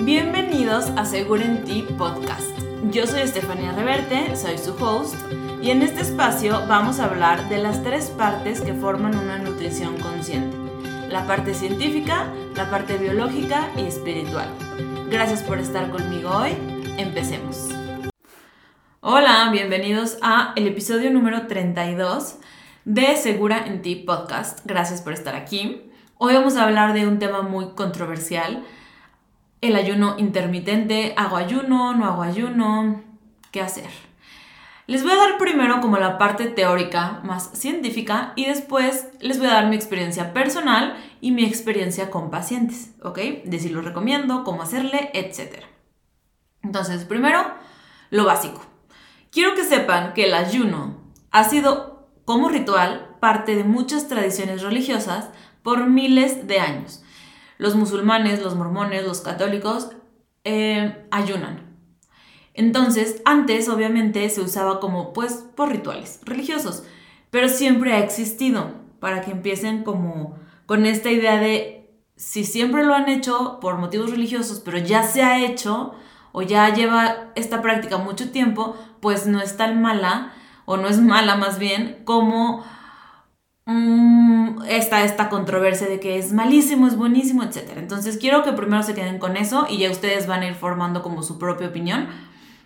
Bienvenidos a Seguro en Ti Podcast. Yo soy Estefanía Reverte, soy su host, y en este espacio vamos a hablar de las tres partes que forman una nutrición consciente. La parte científica, la parte biológica y espiritual. Gracias por estar conmigo hoy. Empecemos. Hola, bienvenidos a el episodio número 32 de Segura en Ti Podcast. Gracias por estar aquí. Hoy vamos a hablar de un tema muy controversial el ayuno intermitente, hago ayuno, no hago ayuno, ¿qué hacer? Les voy a dar primero como la parte teórica más científica y después les voy a dar mi experiencia personal y mi experiencia con pacientes, ¿ok? De si lo recomiendo, cómo hacerle, etc. Entonces, primero, lo básico. Quiero que sepan que el ayuno ha sido como ritual parte de muchas tradiciones religiosas por miles de años los musulmanes, los mormones, los católicos eh, ayunan. Entonces, antes obviamente se usaba como pues por rituales religiosos, pero siempre ha existido para que empiecen como con esta idea de si siempre lo han hecho por motivos religiosos, pero ya se ha hecho o ya lleva esta práctica mucho tiempo, pues no es tan mala o no es mala más bien como Mm, esta controversia de que es malísimo, es buenísimo, etc. Entonces quiero que primero se queden con eso y ya ustedes van a ir formando como su propia opinión,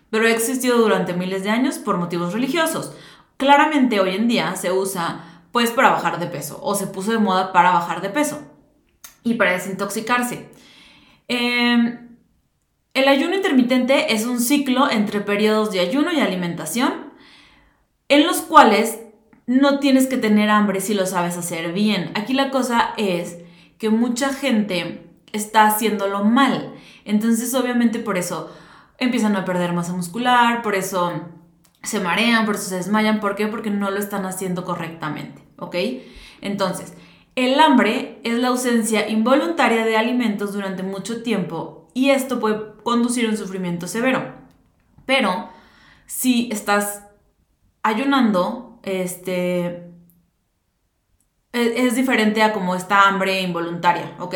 pero ha existido durante miles de años por motivos religiosos. Claramente hoy en día se usa pues para bajar de peso o se puso de moda para bajar de peso y para desintoxicarse. Em, el ayuno intermitente es un ciclo entre periodos de ayuno y alimentación en los cuales no tienes que tener hambre si lo sabes hacer bien. Aquí la cosa es que mucha gente está haciéndolo mal. Entonces, obviamente, por eso empiezan a perder masa muscular, por eso se marean, por eso se desmayan. ¿Por qué? Porque no lo están haciendo correctamente. ¿Ok? Entonces, el hambre es la ausencia involuntaria de alimentos durante mucho tiempo y esto puede conducir a un sufrimiento severo. Pero si estás ayunando, este, es, diferente a como esta hambre involuntaria, ¿ok?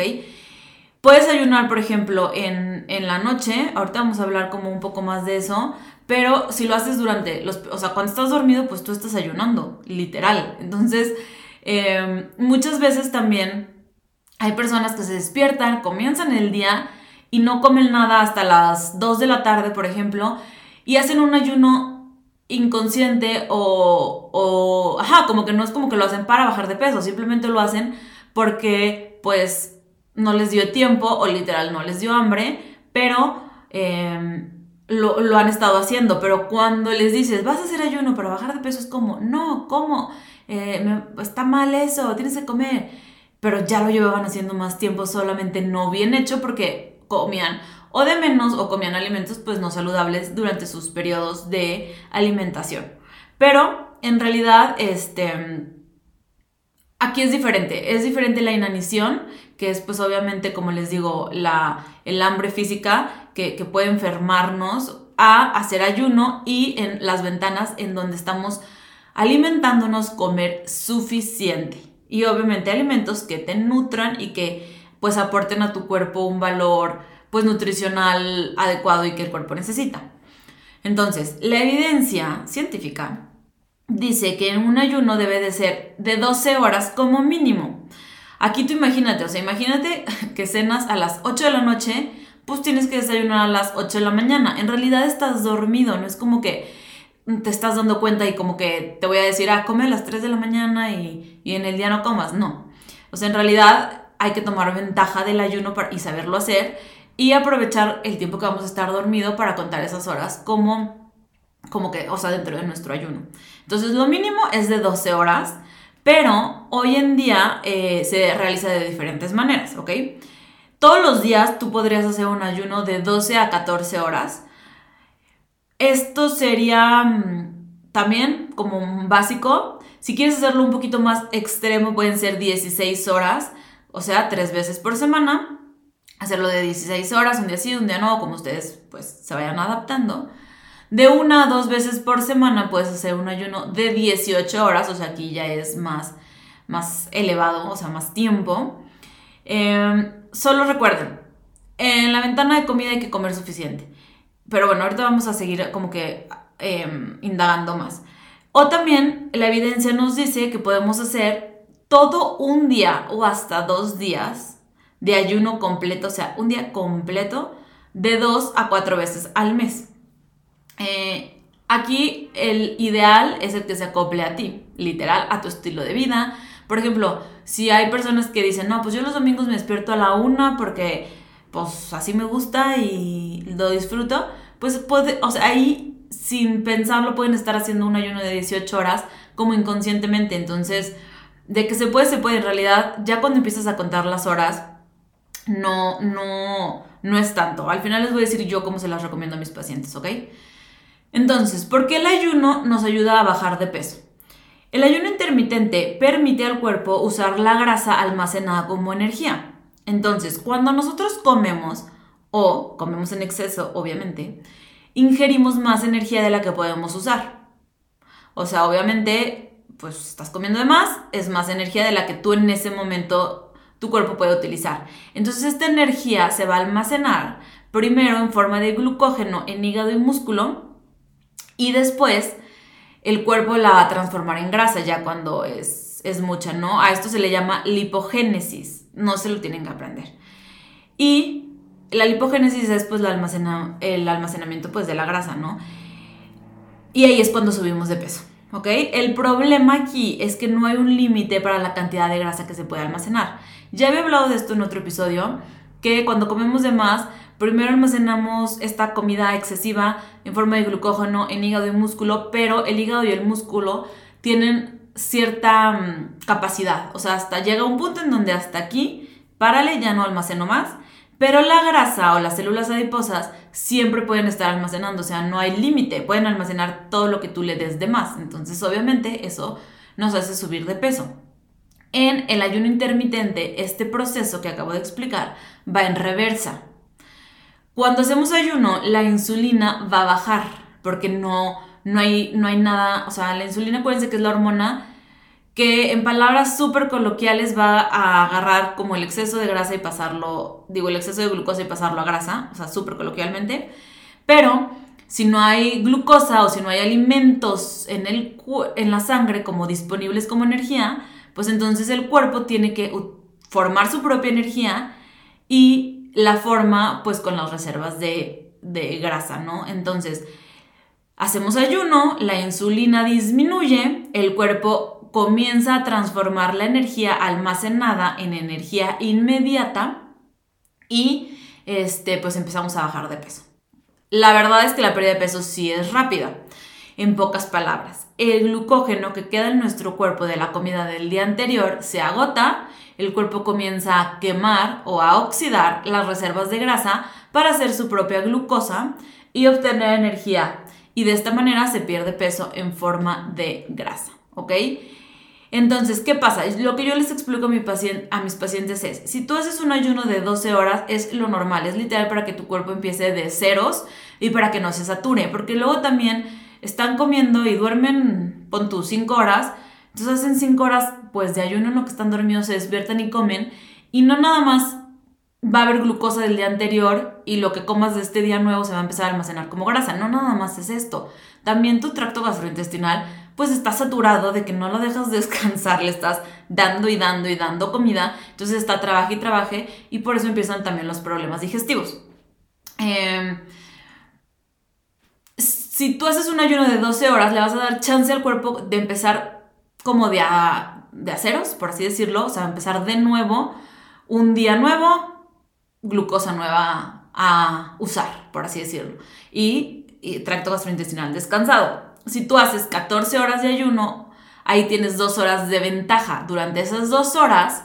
Puedes ayunar, por ejemplo, en, la noche, ahorita vamos a hablar como un poco más de eso, pero si lo haces durante los, o sea, cuando estás dormido, pues tú estás ayunando, literal. Entonces, em, muchas veces también hay personas que se despiertan, comienzan el día y no comen nada hasta las 2 de la tarde, por ejemplo, y hacen un ayuno inconsciente o, o, ajá, como que no es como que lo hacen para bajar de peso, simplemente lo hacen porque pues no les dio tiempo o literal no les dio hambre, pero em, lo, lo, han estado haciendo, pero cuando les dices, vas a hacer ayuno para bajar de peso, es como, no, ¿cómo? Eh, está mal eso, tienes que comer, pero ya lo llevaban haciendo más tiempo, solamente no bien hecho porque comían o de menos o comían alimentos pues no saludables durante sus periodos de alimentación. Pero en realidad este aquí es diferente, es diferente la inanición, que es pues obviamente como les digo la el hambre física que, que puede enfermarnos a hacer ayuno y en las ventanas en donde estamos alimentándonos comer suficiente y obviamente alimentos que te nutran y que pues aporten a tu cuerpo un valor pues nutricional adecuado y que el cuerpo necesita. Entonces, la evidencia científica dice que un ayuno debe de ser de 12 horas como mínimo. Aquí tú imagínate, o sea, imagínate que cenas a las 8 de la noche, pues tienes que desayunar a las 8 de la mañana. En realidad estás dormido, no es como que te estás dando cuenta y como que te voy a decir, ah, come a las 3 de la mañana y, y en el día no comas. No. O sea, en realidad hay que tomar ventaja del ayuno y saberlo hacer y aprovechar el tiempo que vamos a estar dormido para contar esas horas como, como que, o sea, dentro de nuestro ayuno. Entonces, lo mínimo es de 12 horas, pero hoy en día eh, se realiza de diferentes maneras, ¿ok? Todos los días tú podrías hacer un ayuno de 12 a 14 horas. Esto sería mm, también como un básico. Si quieres hacerlo un poquito más extremo, pueden ser 16 horas, o sea, tres veces por semana hacerlo de 16 horas, un día sí, un día no, como ustedes pues se vayan adaptando. De una a dos veces por semana puedes hacer un ayuno de 18 horas, o sea, aquí ya es más, más elevado, o sea, más tiempo. Em, solo recuerden, en la ventana de comida hay que comer suficiente. Pero bueno, ahorita vamos a seguir como que em, indagando más. O también la evidencia nos dice que podemos hacer todo un día o hasta dos días de ayuno completo, o sea, un día completo de dos a cuatro veces al mes. Eh, aquí el ideal es el que se acople a ti, literal, a tu estilo de vida. Por ejemplo, si hay personas que dicen, no, pues yo los domingos me despierto a la una porque pues así me gusta y lo disfruto, pues puede, o sea, ahí sin pensarlo pueden estar haciendo un ayuno de 18 horas como inconscientemente. Entonces, de que se puede, se puede. En realidad, ya cuando empiezas a contar las horas, no, no, no es tanto. Al final les voy a decir yo cómo se las recomiendo a mis pacientes, ¿ok? Entonces, ¿por qué el ayuno nos ayuda a bajar de peso? El ayuno intermitente permite al cuerpo usar la grasa almacenada como energía. Entonces, cuando nosotros comemos, o comemos en exceso, obviamente, ingerimos más energía de la que podemos usar. O sea, obviamente, pues estás comiendo de más, es más energía de la que tú en ese momento tu cuerpo puede utilizar. Entonces esta energía se va a almacenar primero en forma de glucógeno en hígado y músculo y después el cuerpo la va a transformar en grasa ya cuando es, es mucha, ¿no? A esto se le llama lipogénesis, no se lo tienen que aprender. Y la lipogénesis es pues almacena, el almacenamiento pues de la grasa, ¿no? Y ahí es cuando subimos de peso, ¿ok? El problema aquí es que no hay un límite para la cantidad de grasa que se puede almacenar. Ya había hablado de esto en otro episodio, que cuando comemos de más, primero almacenamos esta comida excesiva en forma de glucógeno en hígado y músculo, pero el hígado y el músculo tienen cierta mm, capacidad, o sea, hasta llega un punto en donde hasta aquí, párale, ya no almaceno más pero la grasa o las células adiposas siempre pueden estar almacenando, o sea, no hay límite, pueden almacenar todo lo que tú le des de más. Entonces, obviamente, eso nos hace subir de peso. En el ayuno intermitente, este proceso que acabo de explicar va en reversa. Cuando hacemos ayuno, la insulina va a bajar porque no, no, hay, no hay nada, o sea, la insulina, acuérdense que es la hormona que en palabras súper coloquiales va a agarrar como el exceso de grasa y pasarlo, digo, el exceso de glucosa y pasarlo a grasa, o sea, súper coloquialmente, pero si no hay glucosa o si no hay alimentos en, el, en la sangre como disponibles como energía, pues entonces el cuerpo tiene que formar su propia energía y la forma pues con las reservas de, de grasa, ¿no? Entonces, hacemos ayuno, la insulina disminuye, el cuerpo comienza a transformar la energía almacenada en energía inmediata y este, pues empezamos a bajar de peso. La verdad es que la pérdida de peso sí es rápida. En pocas palabras, el glucógeno que queda en nuestro cuerpo de la comida del día anterior se agota, el cuerpo comienza a quemar o a oxidar las reservas de grasa para hacer su propia glucosa y obtener energía. Y de esta manera se pierde peso en forma de grasa, ¿ok? Entonces, ¿qué pasa? Lo que yo les explico a, mi a mis pacientes es, si tú haces un ayuno de 12 horas, es lo normal, es literal para que tu cuerpo empiece de ceros y para que no se sature, porque luego también están comiendo y duermen, pon tus 5 horas, entonces hacen 5 horas pues de ayuno en lo que están dormidos, se despiertan y comen, y no nada más va a haber glucosa del día anterior y lo que comas de este día nuevo se va a empezar a almacenar como grasa, no nada más es esto, también tu tracto gastrointestinal pues está saturado de que no lo dejas descansar, le estás dando y dando y dando comida, entonces está trabaje y trabaje y por eso empiezan también los problemas digestivos. Em, si tú haces un ayuno de 12 horas, le vas a dar chance al cuerpo de empezar como de, a, de aceros, por así decirlo, o sea, empezar de nuevo, un día nuevo, glucosa nueva a usar, por así decirlo, y, tracto gastrointestinal descansado si tú haces 14 horas de ayuno, ahí tienes dos horas de ventaja. Durante esas dos horas,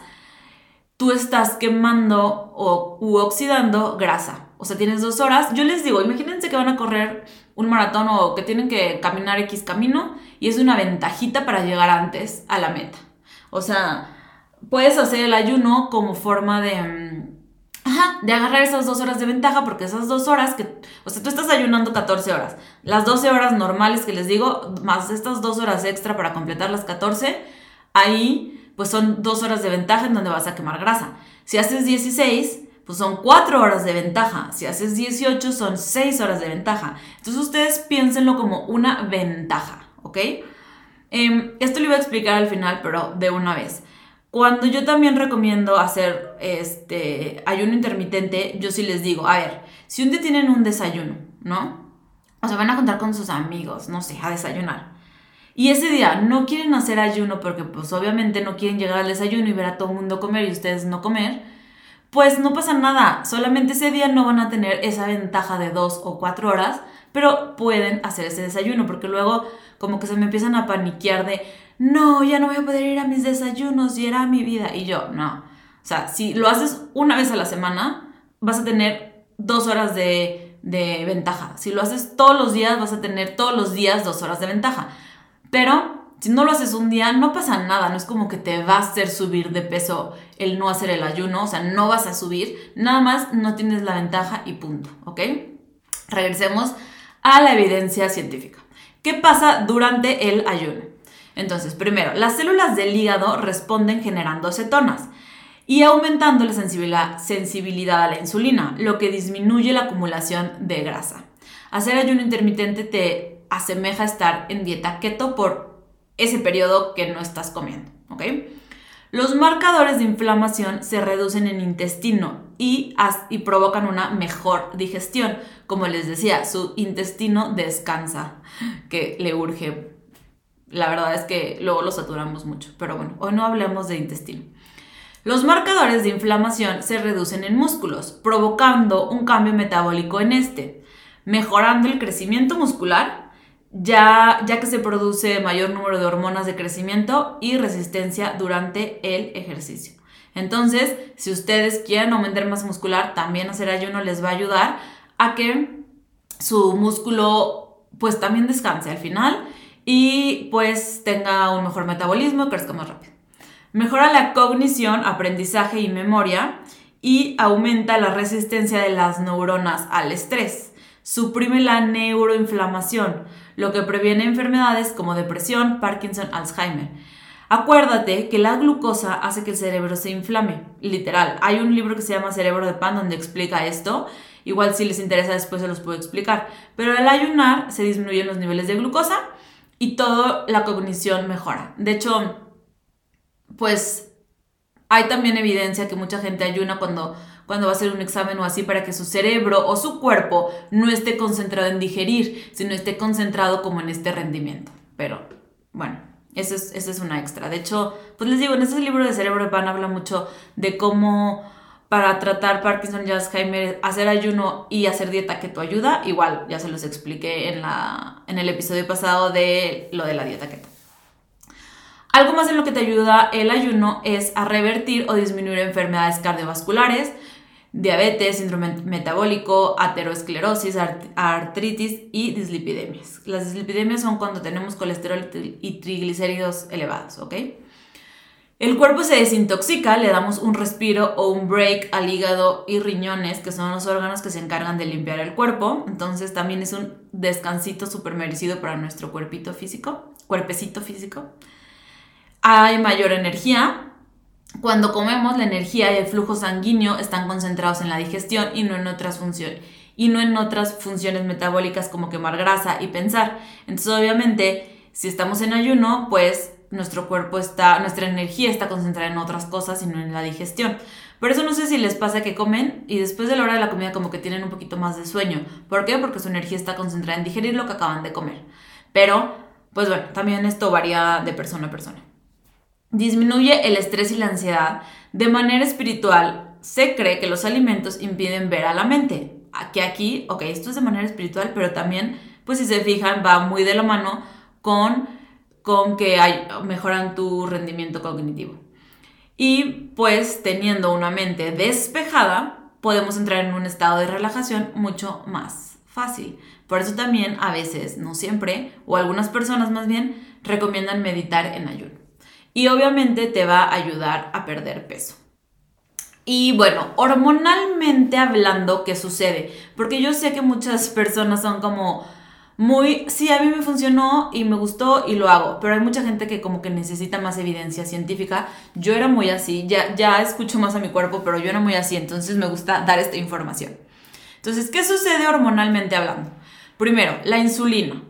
tú estás quemando o, u oxidando grasa. O sea, tienes dos horas. Yo les digo, imagínense que van a correr un maratón o que tienen que caminar X camino y es una ventajita para llegar antes a la meta. O sea, puedes hacer el ayuno como forma de mm, Ajá, de agarrar esas dos horas de ventaja, porque esas dos horas que, o sea, tú estás ayunando 14 horas. Las 12 horas normales que les digo, más estas dos horas extra para completar las 14, ahí pues son dos horas de ventaja en donde vas a quemar grasa. Si haces 16, pues son 4 horas de ventaja. Si haces 18, son 6 horas de ventaja. Entonces ustedes piénsenlo como una ventaja, ¿ok? Em, esto lo iba a explicar al final, pero de una vez. Cuando yo también recomiendo hacer este ayuno intermitente, yo sí les digo, a ver, si un día tienen un desayuno, ¿no? O sea, van a contar con sus amigos, no sé, a desayunar. Y ese día no quieren hacer ayuno porque pues obviamente no quieren llegar al desayuno y ver a todo el mundo comer y ustedes no comer, pues no pasa nada, solamente ese día no van a tener esa ventaja de dos o cuatro horas, pero pueden hacer ese desayuno porque luego como que se me empiezan a paniquear de, no, ya no voy a poder ir a mis desayunos y era mi vida. Y yo, no. O sea, si lo haces una vez a la semana, vas a tener dos horas de, de ventaja. Si lo haces todos los días, vas a tener todos los días dos horas de ventaja. Pero si no lo haces un día, no pasa nada, no es como que te va a hacer subir de peso el no hacer el ayuno, o sea, no vas a subir, nada más no tienes la ventaja y punto, ¿ok? Regresemos a la evidencia científica. ¿Qué pasa durante el ayuno? Entonces, primero, las células del hígado responden generando cetonas y aumentando la sensibilidad a la insulina, lo que disminuye la acumulación de grasa. Hacer ayuno intermitente te asemeja a estar en dieta keto por ese periodo que no estás comiendo, ¿ok? Los marcadores de inflamación se reducen en intestino y, y provocan una mejor digestión. Como les decía, su intestino descansa, que le urge. La verdad es que luego lo saturamos mucho, pero bueno, hoy no hablemos de intestino. Los marcadores de inflamación se reducen en músculos, provocando un cambio metabólico en este, mejorando el crecimiento muscular ya, ya que se produce mayor número de hormonas de crecimiento y resistencia durante el ejercicio. Entonces, si ustedes quieren aumentar masa muscular, también hacer ayuno les va a ayudar a que su músculo pues también descanse al final y pues tenga un mejor metabolismo crezca más rápido. Mejora la cognición, aprendizaje y memoria y aumenta la resistencia de las neuronas al estrés. Suprime la neuroinflamación, lo que previene enfermedades como depresión, Parkinson, Alzheimer. Acuérdate que la glucosa hace que el cerebro se inflame, literal. Hay un libro que se llama Cerebro de Pan donde explica esto. Igual si les interesa después se los puedo explicar. Pero al ayunar se disminuyen los niveles de glucosa y toda la cognición mejora. De hecho, pues hay también evidencia que mucha gente ayuna cuando cuando va a hacer un examen o así para que su cerebro o su cuerpo no esté concentrado en digerir, sino esté concentrado como en este rendimiento. Pero bueno, eso es, eso es una extra. De hecho, pues les digo, en ese libro de Cerebro Pan habla mucho de cómo para tratar Parkinson y Alzheimer, hacer ayuno y hacer dieta keto ayuda. Igual, ya se los expliqué en, la, en el episodio pasado de lo de la dieta keto. Algo más en lo que te ayuda el ayuno es a revertir o disminuir enfermedades cardiovasculares, diabetes, síndrome metabólico, aterosclerosis, artritis y dislipidemias. Las dislipidemias son cuando tenemos colesterol y triglicéridos elevados, ¿ok? El cuerpo se desintoxica, le damos un respiro o un break al hígado y riñones, que son los órganos que se encargan de limpiar el cuerpo. Entonces también es un descansito súper merecido para nuestro cuerpito físico, cuerpecito físico. Hay mayor energía, cuando comemos, la energía y el flujo sanguíneo están concentrados en la digestión y no en otras funciones y no en otras funciones metabólicas como quemar grasa y pensar. Entonces, obviamente, si estamos en ayuno, pues nuestro cuerpo está, nuestra energía está concentrada en otras cosas y no en la digestión. Por eso no sé si les pasa que comen y después de la hora de la comida como que tienen un poquito más de sueño. ¿Por qué? Porque su energía está concentrada en digerir lo que acaban de comer. Pero, pues bueno, también esto varía de persona a persona. Disminuye el estrés y la ansiedad. De manera espiritual, se cree que los alimentos impiden ver a la mente. Aquí, aquí, ok, esto es de manera espiritual, pero también, pues si se fijan, va muy de la mano con, con que mejoran tu rendimiento cognitivo. Y pues teniendo una mente despejada, podemos entrar en un estado de relajación mucho más fácil. Por eso también a veces, no siempre, o algunas personas más bien, recomiendan meditar en ayuno y obviamente te va a ayudar a perder peso. Y bueno, hormonalmente hablando, ¿qué sucede? Porque yo sé que muchas personas son como, muy, sí, a mí me funcionó y me gustó y lo hago, pero hay mucha gente que como que necesita más evidencia científica. Yo era muy así, ya, ya escucho más a mi cuerpo, pero yo era muy así, entonces me gusta dar esta información. Entonces, ¿qué sucede hormonalmente hablando? Primero, la insulina.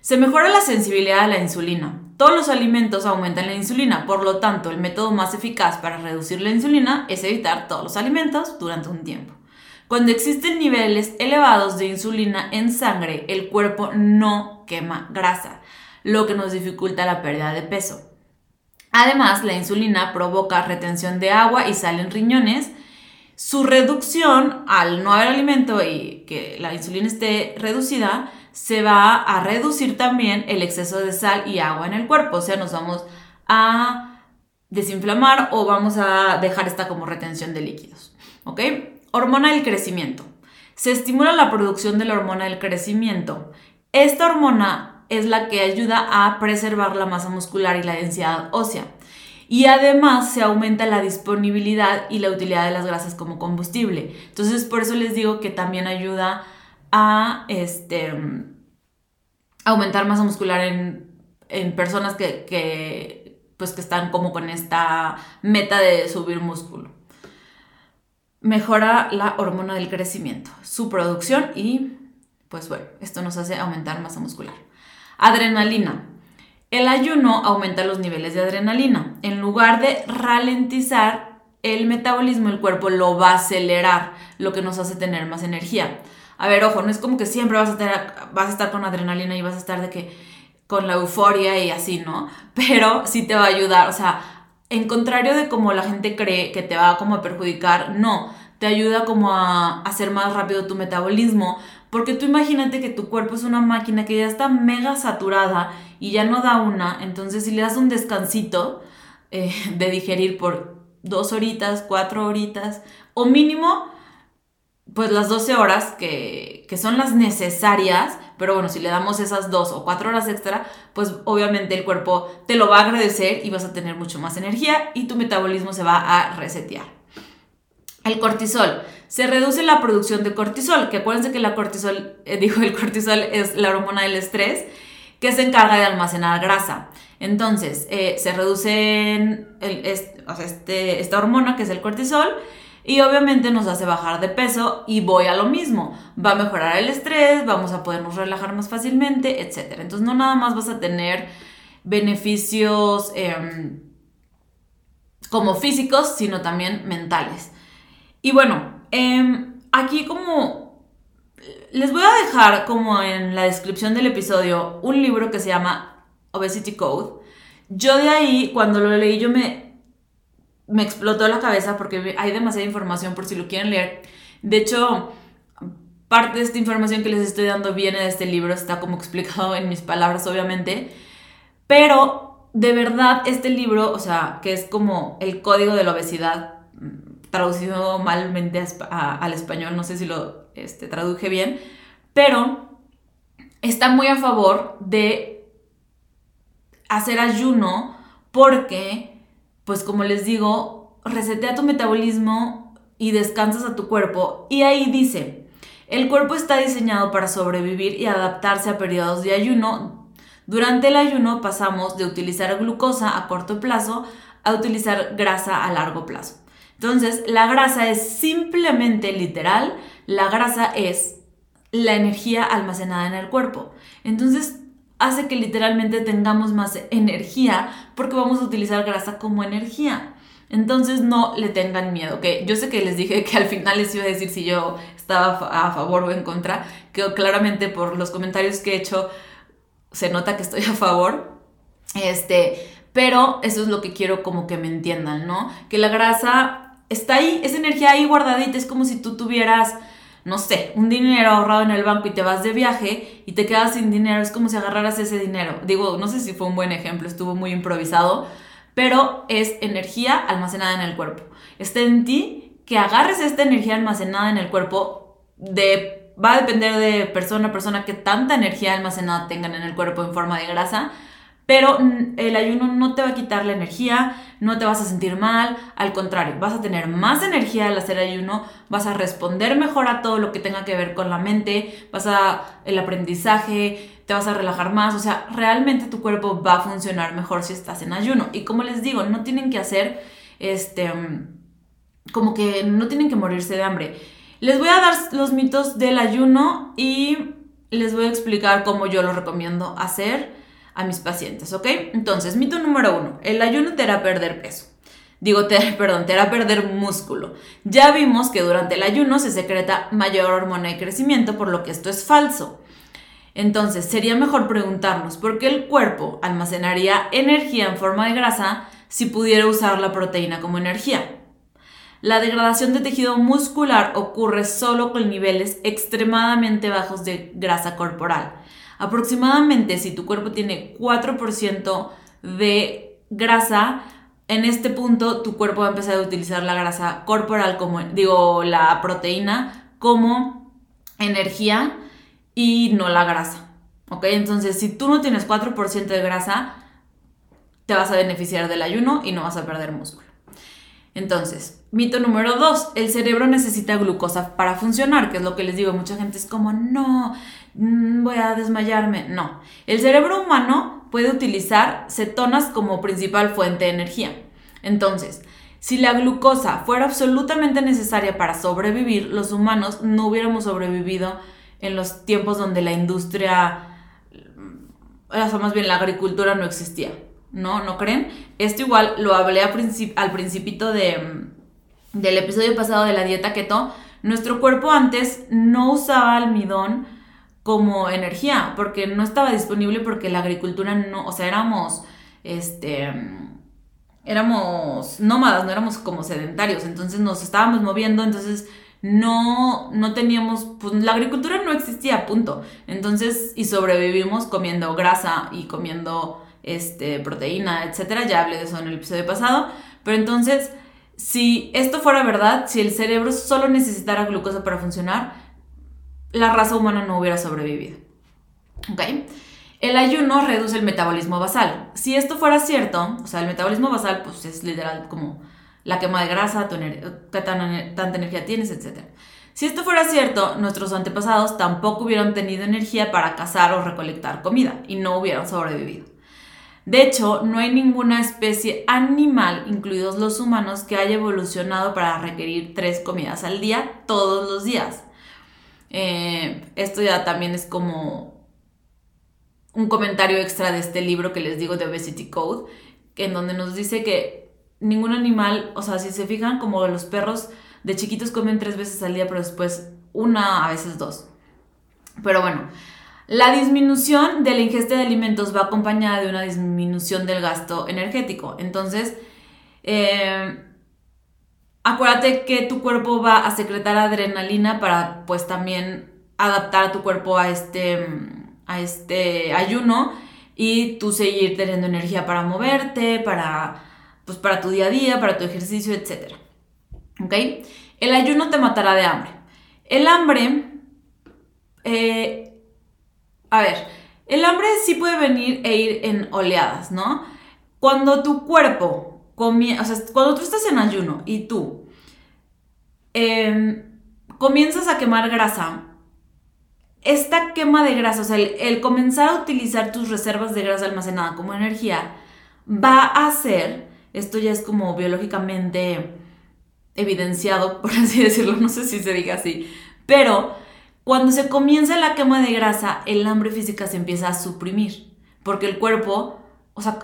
Se mejora la sensibilidad a la insulina. Todos los alimentos aumentan la insulina, por lo tanto, el método más eficaz para reducir la insulina es evitar todos los alimentos durante un tiempo. Cuando existen niveles elevados de insulina en sangre, el cuerpo no quema grasa, lo que nos dificulta la pérdida de peso. Además, la insulina provoca retención de agua y sal en riñones. Su reducción, al no haber alimento y que la insulina esté reducida, se va a reducir también el exceso de sal y agua en el cuerpo. O sea, nos vamos a desinflamar o vamos a dejar esta como retención de líquidos. ¿Ok? Hormona del crecimiento. Se estimula la producción de la hormona del crecimiento. Esta hormona es la que ayuda a preservar la masa muscular y la densidad ósea. Y además se aumenta la disponibilidad y la utilidad de las grasas como combustible. Entonces, por eso les digo que también ayuda a este, aumentar masa muscular en, personas que, pues, que están como con esta meta de subir músculo mejora la hormona del crecimiento, su producción y pues bueno, esto nos hace aumentar masa muscular. Adrenalina. El ayuno aumenta los niveles de adrenalina. En lugar de ralentizar el metabolismo, el cuerpo lo va a acelerar, lo que nos hace tener más energía. A ver, ojo, no es como que siempre vas a, tener, vas a estar con adrenalina y vas a estar de que con la euforia y así, ¿no? Pero sí te va a ayudar, o sea, en contrario de como la gente cree que te va como a perjudicar, no, te ayuda como a hacer más rápido tu metabolismo, porque tú imagínate que tu cuerpo es una máquina que ya está mega saturada y ya no da una, entonces si le das un descansito eh, de digerir por dos horitas, cuatro horitas, o mínimo, pues las 12 horas que, que son las necesarias, pero bueno, si le damos esas dos o cuatro horas extra, pues obviamente el cuerpo te lo va a agradecer y vas a tener mucho más energía y tu metabolismo se va a resetear. El cortisol. Se reduce la producción de cortisol, que acuérdense que la cortisol, eh, dijo el cortisol es la hormona del estrés, que se encarga de almacenar grasa. Entonces, eh, se reduce este, esta hormona, que es el cortisol, y obviamente nos hace bajar de peso y voy a lo mismo. Va a mejorar el estrés, vamos a podernos relajar más fácilmente, etc. Entonces no nada más vas a tener beneficios em, como físicos, sino también mentales. Y bueno, em, aquí como les voy a dejar como en la descripción del episodio un libro que se llama Obesity Code. Yo de ahí, cuando lo leí, yo me me explotó la cabeza porque hay demasiada información por si lo quieren leer. De hecho, parte de esta información que les estoy dando viene de este libro, está como explicado en mis palabras, obviamente. Pero de verdad, este libro, o sea, que es como el código de la obesidad, traducido malmente al español, no sé si lo este, traduje bien, pero está muy a favor de hacer ayuno porque pues como les digo, resetea tu metabolismo y descansas a tu cuerpo. Y ahí dice, el cuerpo está diseñado para sobrevivir y adaptarse a periodos de ayuno. Durante el ayuno pasamos de utilizar glucosa a corto plazo a utilizar grasa a largo plazo. Entonces, la grasa es simplemente literal, la grasa es la energía almacenada en el cuerpo. Entonces, hace que literalmente tengamos más energía porque vamos a utilizar grasa como energía. Entonces no le tengan miedo, que yo sé que les dije que al final les iba a decir si yo estaba a favor o en contra, que claramente por los comentarios que he hecho se nota que estoy a favor. Este, pero eso es lo que quiero como que me entiendan, ¿no? Que la grasa está ahí, es energía ahí guardadita, es como si tú tuvieras no sé, un dinero ahorrado en el banco y te vas de viaje y te quedas sin dinero, es como si agarraras ese dinero. Digo, no sé si fue un buen ejemplo, estuvo muy improvisado, pero es energía almacenada en el cuerpo. Está en ti que agarres esta energía almacenada en el cuerpo de va a depender de persona a persona que tanta energía almacenada tengan en el cuerpo en forma de grasa, Pero el ayuno no te va a quitar la energía, no te vas a sentir mal, al contrario, vas a tener más energía al hacer ayuno, vas a responder mejor a todo lo que tenga que ver con la mente, vas a el aprendizaje, te vas a relajar más, o sea, realmente tu cuerpo va a funcionar mejor si estás en ayuno. Y como les digo, no tienen que hacer este como que no tienen que morirse de hambre. Les voy a dar los mitos del ayuno y les voy a explicar cómo yo lo recomiendo hacer a mis pacientes, ¿ok? Entonces, mito número uno, el ayuno te hará perder peso. Digo, te, perdón, te hará perder músculo. Ya vimos que durante el ayuno se secreta mayor hormona de crecimiento, por lo que esto es falso. Entonces, sería mejor preguntarnos por qué el cuerpo almacenaría energía en forma de grasa si pudiera usar la proteína como energía. La degradación de tejido muscular ocurre solo con niveles extremadamente bajos de grasa corporal. Aproximadamente si tu cuerpo tiene 4% de grasa, en este punto tu cuerpo va a empezar a utilizar la grasa corporal como, digo, la proteína como energía y no la grasa. ¿Ok? Entonces, si tú no tienes 4% de grasa, te vas a beneficiar del ayuno y no vas a perder músculo. Entonces, mito número 2, el cerebro necesita glucosa para funcionar, que es lo que les digo, mucha gente es como, no, mm, voy a desmayarme. No, el cerebro humano puede utilizar cetonas como principal fuente de energía. Entonces, si la glucosa fuera absolutamente necesaria para sobrevivir, los humanos no hubiéramos sobrevivido en los tiempos donde la industria, o más bien la agricultura no existía, ¿no? ¿No creen? Esto igual lo hablé al principito de, del episodio pasado de la dieta keto. Nuestro cuerpo antes no usaba almidón como energía, porque no estaba disponible porque la agricultura no, o sea, éramos, este, éramos nómadas, no éramos como sedentarios, entonces nos estábamos moviendo, entonces no, no teníamos, pues la agricultura no existía, punto. Entonces, y sobrevivimos comiendo grasa y comiendo este, proteína, etcétera. Ya hablé de eso en el episodio pasado. Pero entonces, si esto fuera verdad, si el cerebro solo necesitara glucosa para funcionar, la raza humana no hubiera sobrevivido. ¿Ok? El ayuno reduce el metabolismo basal. Si esto fuera cierto, o sea, el metabolismo basal, pues es literal como la quema de grasa, qué tanta energía tienes, etc. Si esto fuera cierto, nuestros antepasados tampoco hubieran tenido energía para cazar o recolectar comida y no hubieran sobrevivido. De hecho, no hay ninguna especie animal, incluidos los humanos, que haya evolucionado para requerir tres comidas al día todos los días. Eh, esto ya también es como un comentario extra de este libro que les digo de Obesity Code, en donde nos dice que ningún animal, o sea, si se fijan, como los perros de chiquitos comen tres veces al día, pero después una, a veces dos. Pero bueno, la disminución de la ingesta de alimentos va acompañada de una disminución del gasto energético. Entonces, eh, acuérdate que tu cuerpo va a secretar adrenalina para pues también adaptar a tu cuerpo a este, a este ayuno y tú seguir teniendo energía para moverte, para pues para tu día a día, para tu ejercicio, etc. ¿Ok? El ayuno te matará de hambre. El hambre, eh, a ver, el hambre sí puede venir e ir en oleadas, ¿no? Cuando tu cuerpo, o sea, cuando tú estás en ayuno y tú em, comienzas a quemar grasa, esta quema de grasa, o sea, el, comenzar a utilizar tus reservas de grasa almacenada como energía, va a hacer esto ya es como biológicamente evidenciado, por así decirlo, no sé si se diga así, pero cuando se comienza la quema de grasa, el hambre física se empieza a suprimir, porque el cuerpo, o sea,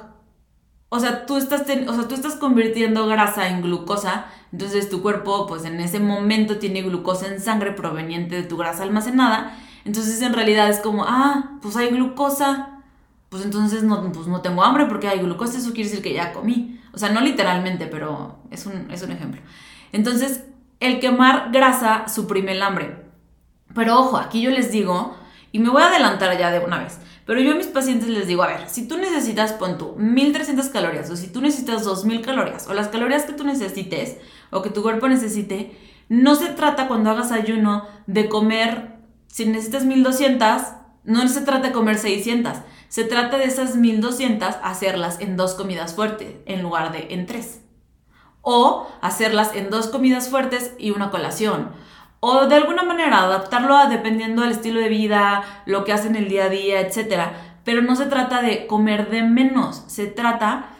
o sea, tú estás, o sea, tú estás convirtiendo grasa en glucosa, entonces tu cuerpo, pues en ese momento tiene glucosa en sangre proveniente de tu grasa almacenada, entonces en realidad es como, ah, pues hay glucosa, pues entonces no, pues no tengo hambre porque hay glucosa, eso quiere decir que ya comí. O sea, no literalmente, pero es un, es un ejemplo. Entonces, el quemar grasa suprime el hambre. Pero ojo, aquí yo les digo, y me voy a adelantar ya de una vez, pero yo a mis pacientes les digo, a ver, si tú necesitas, pon tú, 1300 calorías, o si tú necesitas 2000 calorías, o las calorías que tú necesites, o que tu cuerpo necesite, no se trata cuando hagas ayuno de comer, si necesitas 1200, no se trata de comer 600, se trata de esas 1200 hacerlas en dos comidas fuertes en lugar de en tres. O hacerlas en dos comidas fuertes y una colación. O de alguna manera adaptarlo a dependiendo del estilo de vida, lo que hacen el día a día, etc. Pero no se trata de comer de menos, se trata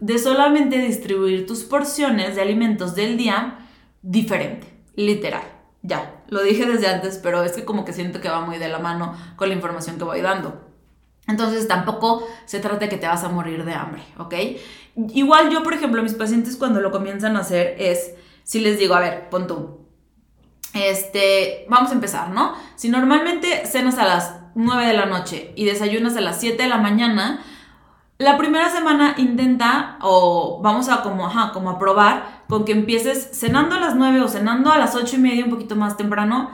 de solamente distribuir tus porciones de alimentos del día diferente, literal. Ya, lo dije desde antes, pero es que como que siento que va muy de la mano con la información que voy dando. Entonces tampoco se trata de que te vas a morir de hambre, ¿ok? Igual yo, por ejemplo, mis pacientes cuando lo comienzan a hacer es, si les digo, a ver, pon tú, este, vamos a empezar, ¿no? Si normalmente cenas a las 9 de la noche y desayunas a las 7 de la mañana, la primera semana intenta, o vamos a como, ajá, como a probar, con que empieces cenando a las 9 o cenando a las 8 y media un poquito más temprano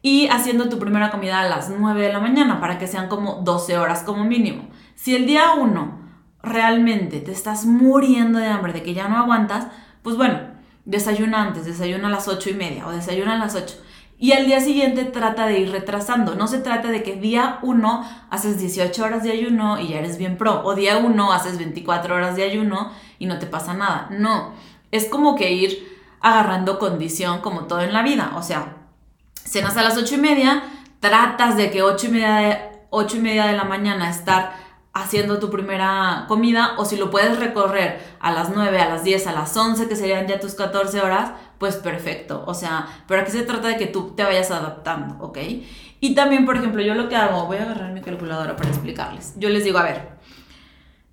y haciendo tu primera comida a las 9 de la mañana para que sean como 12 horas como mínimo. Si el día 1 realmente te estás muriendo de hambre, de que ya no aguantas, pues bueno, desayuna antes, desayuna a las 8 y media o desayuna a las 8. Y al día siguiente trata de ir retrasando. No se trata de que día 1 haces 18 horas de ayuno y ya eres bien pro. O día 1 haces 24 horas de ayuno y no te pasa nada. No. Es como que ir agarrando condición como todo en la vida. O sea, cenas a las 8 y media, tratas de que 8 y media de, 8 y media de la mañana estar haciendo tu primera comida o si lo puedes recorrer a las 9, a las 10, a las 11, que serían ya tus 14 horas, pues perfecto. O sea, pero aquí se trata de que tú te vayas adaptando, ¿ok? Y también, por ejemplo, yo lo que hago, voy a agarrar mi calculadora para explicarles. Yo les digo, a ver,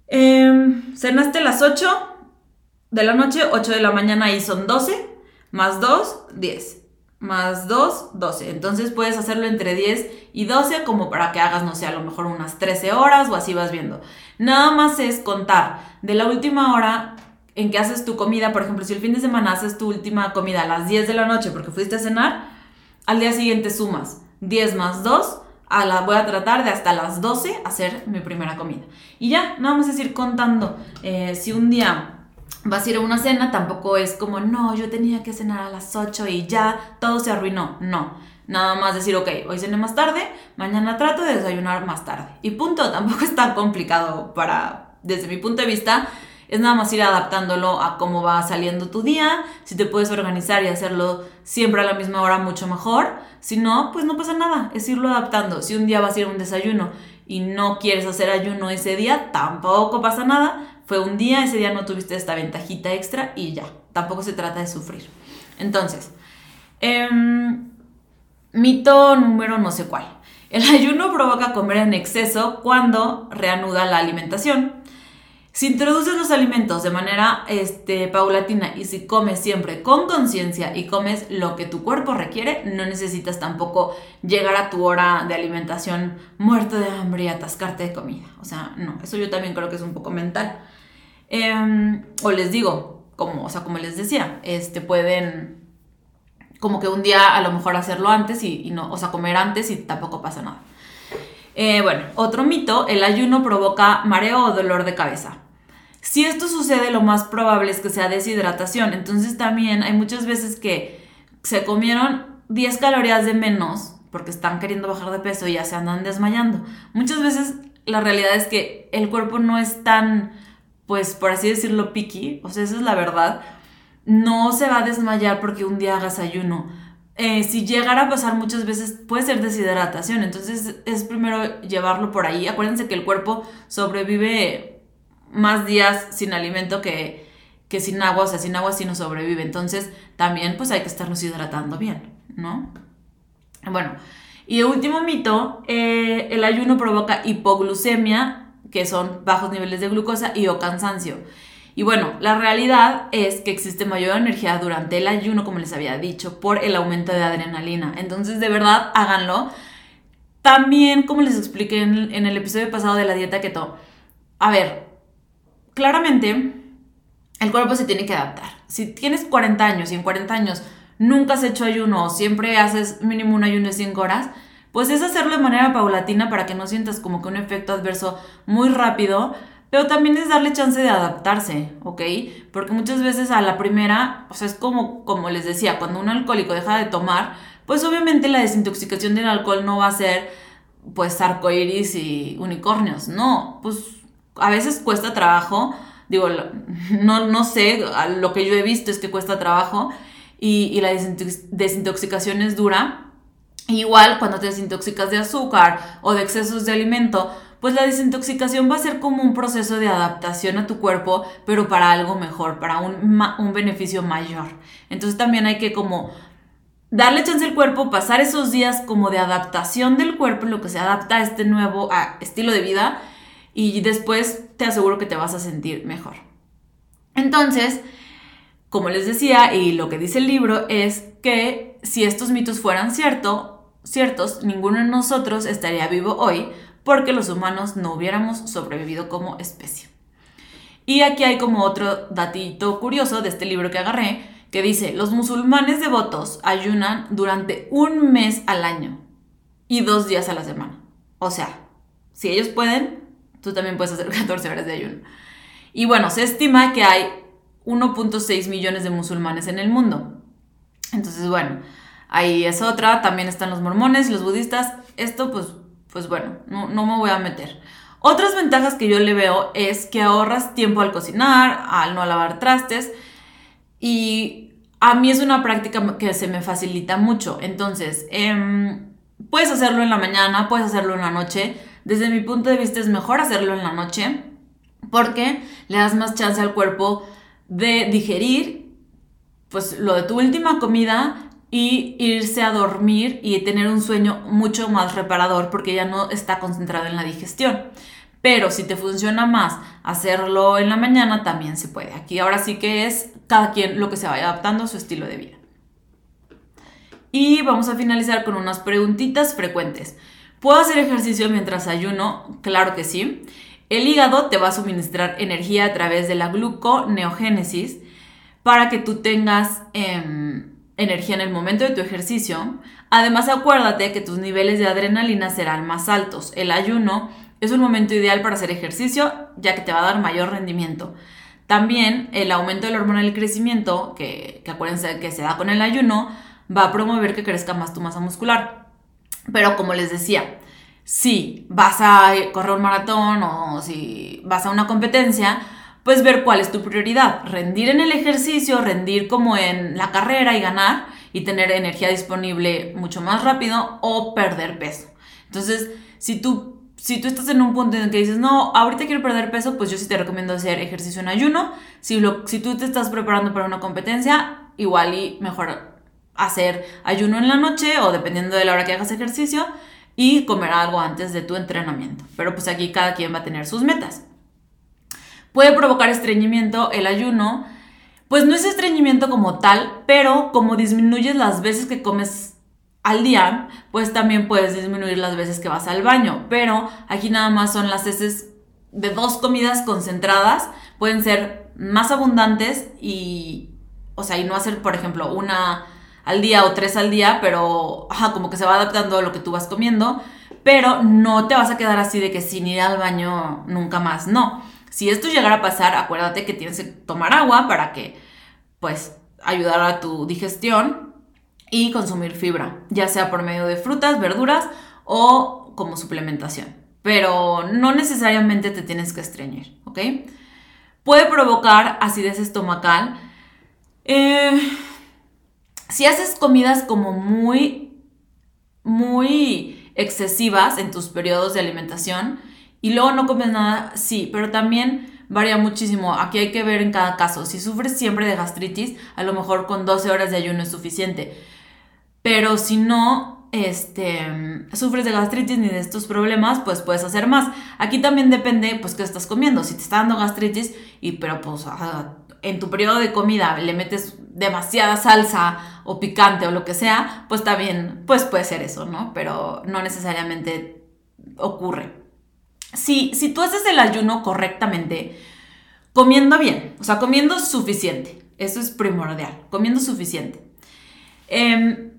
eh, cenaste a las 8 de la noche, 8 de la mañana y son 12, más 2, 10 más 2, 12. Entonces puedes hacerlo entre 10 y 12 como para que hagas, no sé, a lo mejor unas 13 horas o así vas viendo. Nada más es contar de la última hora en que haces tu comida, por ejemplo, si el fin de semana haces tu última comida a las 10 de la noche porque fuiste a cenar, al día siguiente sumas 10 más 2, a voy a tratar de hasta las 12 hacer mi primera comida. Y ya, nada más es ir contando. Eh, si un día vas a ir a una cena, tampoco es como, no, yo tenía que cenar a las 8 y ya todo se arruinó. No, nada más decir, ok, hoy cené más tarde, mañana trato de desayunar más tarde. Y punto, tampoco es tan complicado para, desde mi punto de vista, es nada más ir adaptándolo a cómo va saliendo tu día. Si te puedes organizar y hacerlo siempre a la misma hora, mucho mejor. Si no, pues no pasa nada, es irlo adaptando. Si un día vas a ir a un desayuno y no quieres hacer ayuno ese día, tampoco pasa nada fue un día, ese día no tuviste esta ventajita extra y ya, tampoco se trata de sufrir. Entonces, em, mito número no sé cuál. El ayuno provoca comer en exceso cuando reanuda la alimentación. Si introduces los alimentos de manera este, paulatina y si comes siempre con conciencia y comes lo que tu cuerpo requiere, no necesitas tampoco llegar a tu hora de alimentación muerto de hambre y atascarte de comida. O sea, no, eso yo también creo que es un poco mental. Em, o les digo, como, o sea, como les decía, este, pueden como que un día a lo mejor hacerlo antes y, no, o sea, comer antes y tampoco pasa nada. Eh, bueno, otro mito, el ayuno provoca mareo o dolor de cabeza. Si esto sucede, lo más probable es que sea deshidratación. Entonces también hay muchas veces que se comieron 10 calorías de menos porque están queriendo bajar de peso y ya se andan desmayando. Muchas veces la realidad es que el cuerpo no es tan pues por así decirlo, picky, o sea, esa es la verdad, no se va a desmayar porque un día hagas ayuno. Eh, si llegara a pasar muchas veces puede ser deshidratación, entonces es primero llevarlo por ahí. Acuérdense que el cuerpo sobrevive más días sin alimento que, que sin agua, o sea, sin agua sí no sobrevive, entonces también pues hay que estarnos hidratando bien, ¿no? Bueno, y último mito, eh, el ayuno provoca hipoglucemia que son bajos niveles de glucosa y o cansancio. Y bueno, la realidad es que existe mayor energía durante el ayuno, como les había dicho, por el aumento de adrenalina. Entonces, de verdad, háganlo. También, como les expliqué en, el episodio pasado de la dieta keto, a ver, claramente el cuerpo se tiene que adaptar. Si tienes 40 años y en 40 años nunca has hecho ayuno o siempre haces mínimo un ayuno de 5 horas, pues es hacerlo de manera paulatina para que no sientas como que un efecto adverso muy rápido, pero también es darle chance de adaptarse, ¿ok? Porque muchas veces a la primera, o sea, es como, como les decía, cuando un alcohólico deja de tomar, pues obviamente la desintoxicación del alcohol no va a ser pues arcoiris y unicornios. No, pues a veces cuesta trabajo. Digo, no, no sé, lo que yo he visto es que cuesta trabajo y, y la desintoxicación es dura. Igual cuando te desintoxicas de azúcar o de excesos de alimento, pues la desintoxicación va a ser como un proceso de adaptación a tu cuerpo, pero para algo mejor, para un, un beneficio mayor. Entonces también hay que como darle chance al cuerpo, pasar esos días como de adaptación del cuerpo, lo que se adapta a este nuevo estilo de vida, y después te aseguro que te vas a sentir mejor. Entonces, como les decía, y lo que dice el libro es que si estos mitos fueran cierto, ciertos, ninguno de nosotros estaría vivo hoy porque los humanos no hubiéramos sobrevivido como especie. Y aquí hay como otro datito curioso de este libro que agarré, que dice, los musulmanes devotos ayunan durante un mes al año y dos días a la semana. O sea, si ellos pueden, tú también puedes hacer 14 horas de ayuno. Y bueno, se estima que hay 1.6 millones de musulmanes en el mundo. Entonces, bueno, ahí es otra. También están los mormones y los budistas. Esto, pues, pues bueno, no, no me voy a meter. Otras ventajas que yo le veo es que ahorras tiempo al cocinar, al no lavar trastes y a mí es una práctica que se me facilita mucho. Entonces, em, puedes hacerlo en la mañana, puedes hacerlo en la noche. Desde mi punto de vista es mejor hacerlo en la noche porque le das más chance al cuerpo de digerir pues lo de tu última comida y irse a dormir y tener un sueño mucho más reparador porque ya no está concentrado en la digestión. Pero si te funciona más hacerlo en la mañana, también se puede. Aquí ahora sí que es cada quien lo que se vaya adaptando a su estilo de vida. Y vamos a finalizar con unas preguntitas frecuentes. ¿Puedo hacer ejercicio mientras ayuno? Claro que sí. El hígado te va a suministrar energía a través de la gluconeogénesis para que tú tengas em, energía en el momento de tu ejercicio. Además, acuérdate que tus niveles de adrenalina serán más altos. El ayuno es un momento ideal para hacer ejercicio, ya que te va a dar mayor rendimiento. También el aumento de la hormona del crecimiento, que, que acuérdense que se da con el ayuno, va a promover que crezca más tu masa muscular. Pero como les decía, si vas a correr un maratón o si vas a una competencia, pues ver cuál es tu prioridad. Rendir en el ejercicio, rendir como en la carrera y ganar y tener energía disponible mucho más rápido o perder peso. Entonces, si tú si tú estás en un punto en el que dices, no, ahorita quiero perder peso, pues yo sí te recomiendo hacer ejercicio en ayuno. Si, lo, si tú te estás preparando para una competencia, igual y mejor hacer ayuno en la noche o dependiendo de la hora que hagas ejercicio y comer algo antes de tu entrenamiento. Pero pues aquí cada quien va a tener sus metas. Puede provocar estreñimiento el ayuno. Pues no es estreñimiento como tal, pero como disminuyes las veces que comes al día, pues también puedes disminuir las veces que vas al baño. Pero aquí nada más son las heces de dos comidas concentradas. Pueden ser más abundantes y, o sea, y no hacer, por ejemplo, una al día o tres al día, pero, como que se va adaptando a lo que tú vas comiendo. Pero no te vas a quedar así de que sin ir al baño nunca más. No. Si esto llegara a pasar, acuérdate que tienes que tomar agua para que, pues, ayudar a tu digestión y consumir fibra, ya sea por medio de frutas, verduras o como suplementación. Pero no necesariamente te tienes que estreñir, ¿ok? Puede provocar acidez estomacal. Eh, si haces comidas como muy, muy excesivas en tus periodos de alimentación y luego no comes nada, sí, pero también varía muchísimo. Aquí hay que ver en cada caso. Si sufres siempre de gastritis, a lo mejor con 12 horas de ayuno es suficiente. Pero si no este, sufres de gastritis ni de estos problemas, pues puedes hacer más. Aquí también depende, pues, qué estás comiendo. Si te está dando gastritis, y pero pues en tu periodo de comida le metes demasiada salsa o picante o lo que sea, pues también, pues puede ser eso, ¿no? Pero no necesariamente ocurre. Si, si tú haces el ayuno correctamente, comiendo bien, o sea, comiendo suficiente, eso es primordial, comiendo suficiente. Eh,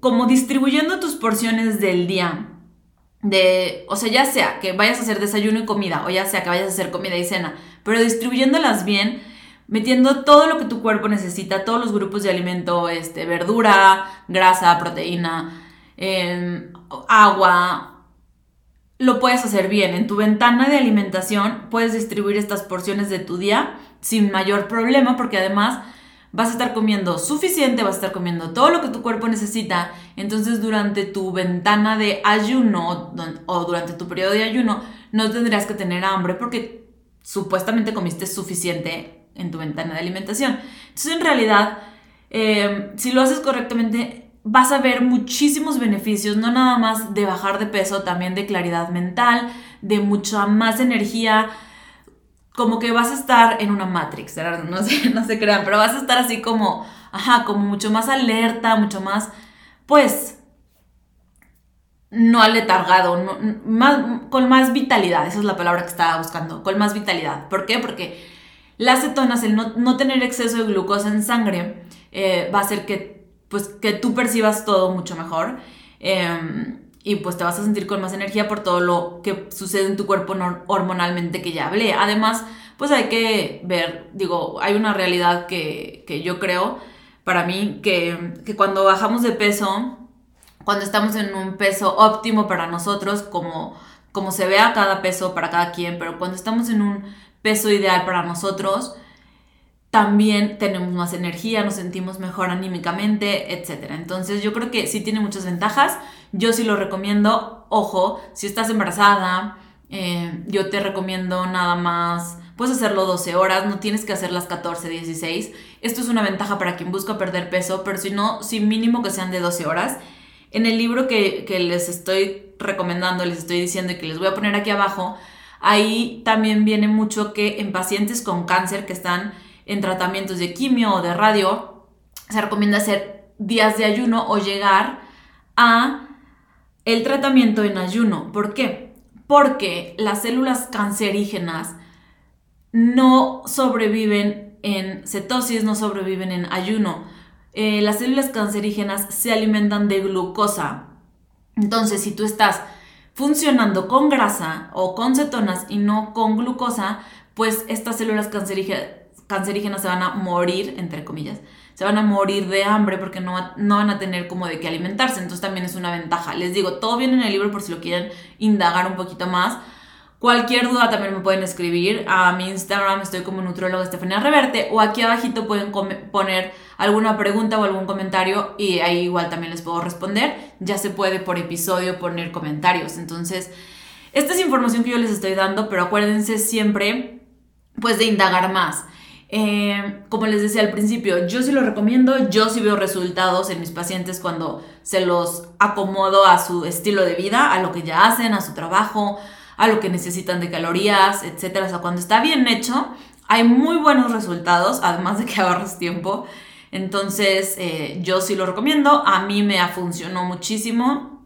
como distribuyendo tus porciones del día. De, o sea, ya sea que vayas a hacer desayuno y comida, o ya sea que vayas a hacer comida y cena, pero distribuyéndolas bien, metiendo todo lo que tu cuerpo necesita, todos los grupos de alimento, este, verdura, grasa, proteína, em, agua, lo puedes hacer bien. En tu ventana de alimentación puedes distribuir estas porciones de tu día sin mayor problema porque además vas a estar comiendo suficiente, vas a estar comiendo todo lo que tu cuerpo necesita. Entonces durante tu ventana de ayuno o durante tu periodo de ayuno no tendrías que tener hambre porque supuestamente comiste suficiente en tu ventana de alimentación. Entonces en realidad, eh, si lo haces correctamente, vas a ver muchísimos beneficios, no nada más de bajar de peso, también de claridad mental, de mucha más energía, como que vas a estar en una Matrix, no sé, no se crean, pero vas a estar así como, ajá, como mucho más alerta, mucho más, pues, no aletargado, más, con más vitalidad, esa es la palabra que estaba buscando, con más vitalidad. ¿Por qué? Porque las cetonas, el no, tener exceso de glucosa en sangre, eh, va a hacer que, pues, que tú percibas todo mucho mejor. Em, y pues te vas a sentir con más energía por todo lo que sucede en tu cuerpo hormonalmente que ya hablé. Además, pues hay que ver, digo, hay una realidad que, que yo creo para mí que, que, cuando bajamos de peso, cuando estamos en un peso óptimo para nosotros, como, como se vea cada peso para cada quien, pero cuando estamos en un peso ideal para nosotros, también tenemos más energía, nos sentimos mejor anímicamente, etc. Entonces yo creo que sí tiene muchas ventajas. Yo sí lo recomiendo. Ojo, si estás embarazada, eh, yo te recomiendo nada más, puedes hacerlo 12 horas, no tienes que hacer las 14, 16. Esto es una ventaja para quien busca perder peso, pero si no, sí mínimo que sean de 12 horas. En el libro que, que les estoy recomendando, les estoy diciendo y que les voy a poner aquí abajo, ahí también viene mucho que en pacientes con cáncer que están en tratamientos de quimio o de radio, se recomienda hacer días de ayuno o llegar a el tratamiento en ayuno. ¿Por qué? Porque las células cancerígenas no sobreviven en cetosis, no sobreviven en ayuno. Eh, las células cancerígenas se alimentan de glucosa. Entonces, si tú estás funcionando con grasa o con cetonas y no con glucosa, pues estas células cancerígenas cancerígenas se van a morir, entre comillas, se van a morir de hambre porque no, no van a tener como de qué alimentarse. Entonces también es una ventaja. Les digo, todo viene en el libro por si lo quieren indagar un poquito más. Cualquier duda también me pueden escribir a mi Instagram, estoy como nutrióloga Estefanía Reverte, o aquí abajito pueden poner alguna pregunta o algún comentario y ahí igual también les puedo responder. Ya se puede por episodio poner comentarios. Entonces, esta es información que yo les estoy dando, pero acuérdense siempre pues de indagar más. Eh, como les decía al principio, yo sí lo recomiendo, yo sí veo resultados en mis pacientes cuando se los acomodo a su estilo de vida, a lo que ya hacen, a su trabajo, a lo que necesitan de calorías, etc. O sea, cuando está bien hecho, hay muy buenos resultados, además de que ahorras tiempo. Entonces, eh, yo sí lo recomiendo, a mí me ha funcionado muchísimo.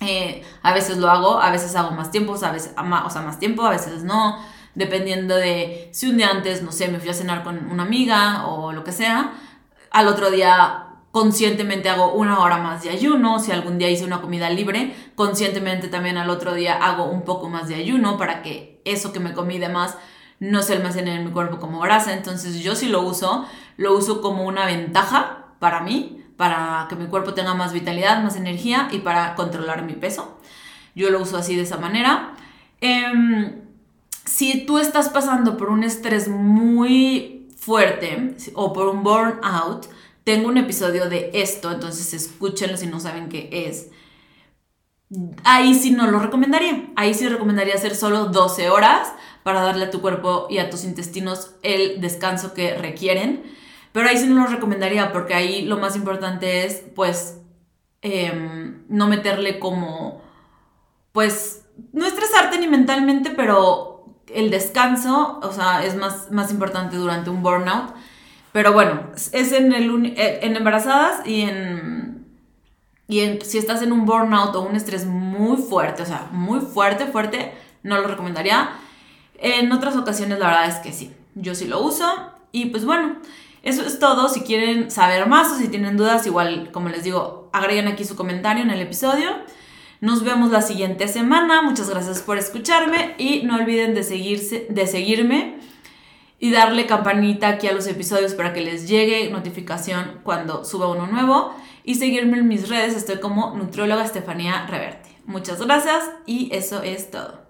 Eh, a veces lo hago, a veces hago más tiempo, a veces, o sea, más tiempo, a veces no dependiendo de si un día antes, no sé, me fui a cenar con una amiga o lo que sea, al otro día conscientemente hago una hora más de ayuno, si algún día hice una comida libre, conscientemente también al otro día hago un poco más de ayuno para que eso que me comí de más no se almacene en mi cuerpo como grasa, entonces yo sí lo uso, lo uso como una ventaja para mí, para que mi cuerpo tenga más vitalidad, más energía y para controlar mi peso. Yo lo uso así de esa manera. Eh, si tú estás pasando por un estrés muy fuerte o por un burnout, tengo un episodio de esto, entonces escúchenlo si no saben qué es. Ahí sí no lo recomendaría. Ahí sí recomendaría hacer solo 12 horas para darle a tu cuerpo y a tus intestinos el descanso que requieren. Pero ahí sí no lo recomendaría porque ahí lo más importante es pues em, no meterle como pues no estresarte ni mentalmente, pero el descanso, o sea, es más, más importante durante un burnout. Pero bueno, es en, el, eh, en embarazadas y en, y en, si estás en un burnout o un estrés muy fuerte, o sea, muy fuerte, fuerte, no lo recomendaría. En otras ocasiones la verdad es que sí, yo sí lo uso. Y pues bueno, eso es todo. Si quieren saber más o si tienen dudas, igual, como les digo, agreguen aquí su comentario en el episodio. Nos vemos la siguiente semana. Muchas gracias por escucharme y no olviden de, seguirme y darle campanita aquí a los episodios para que les llegue notificación cuando suba uno nuevo y seguirme en mis redes. Estoy como nutrióloga Estefanía Reverte. Muchas gracias y eso es todo.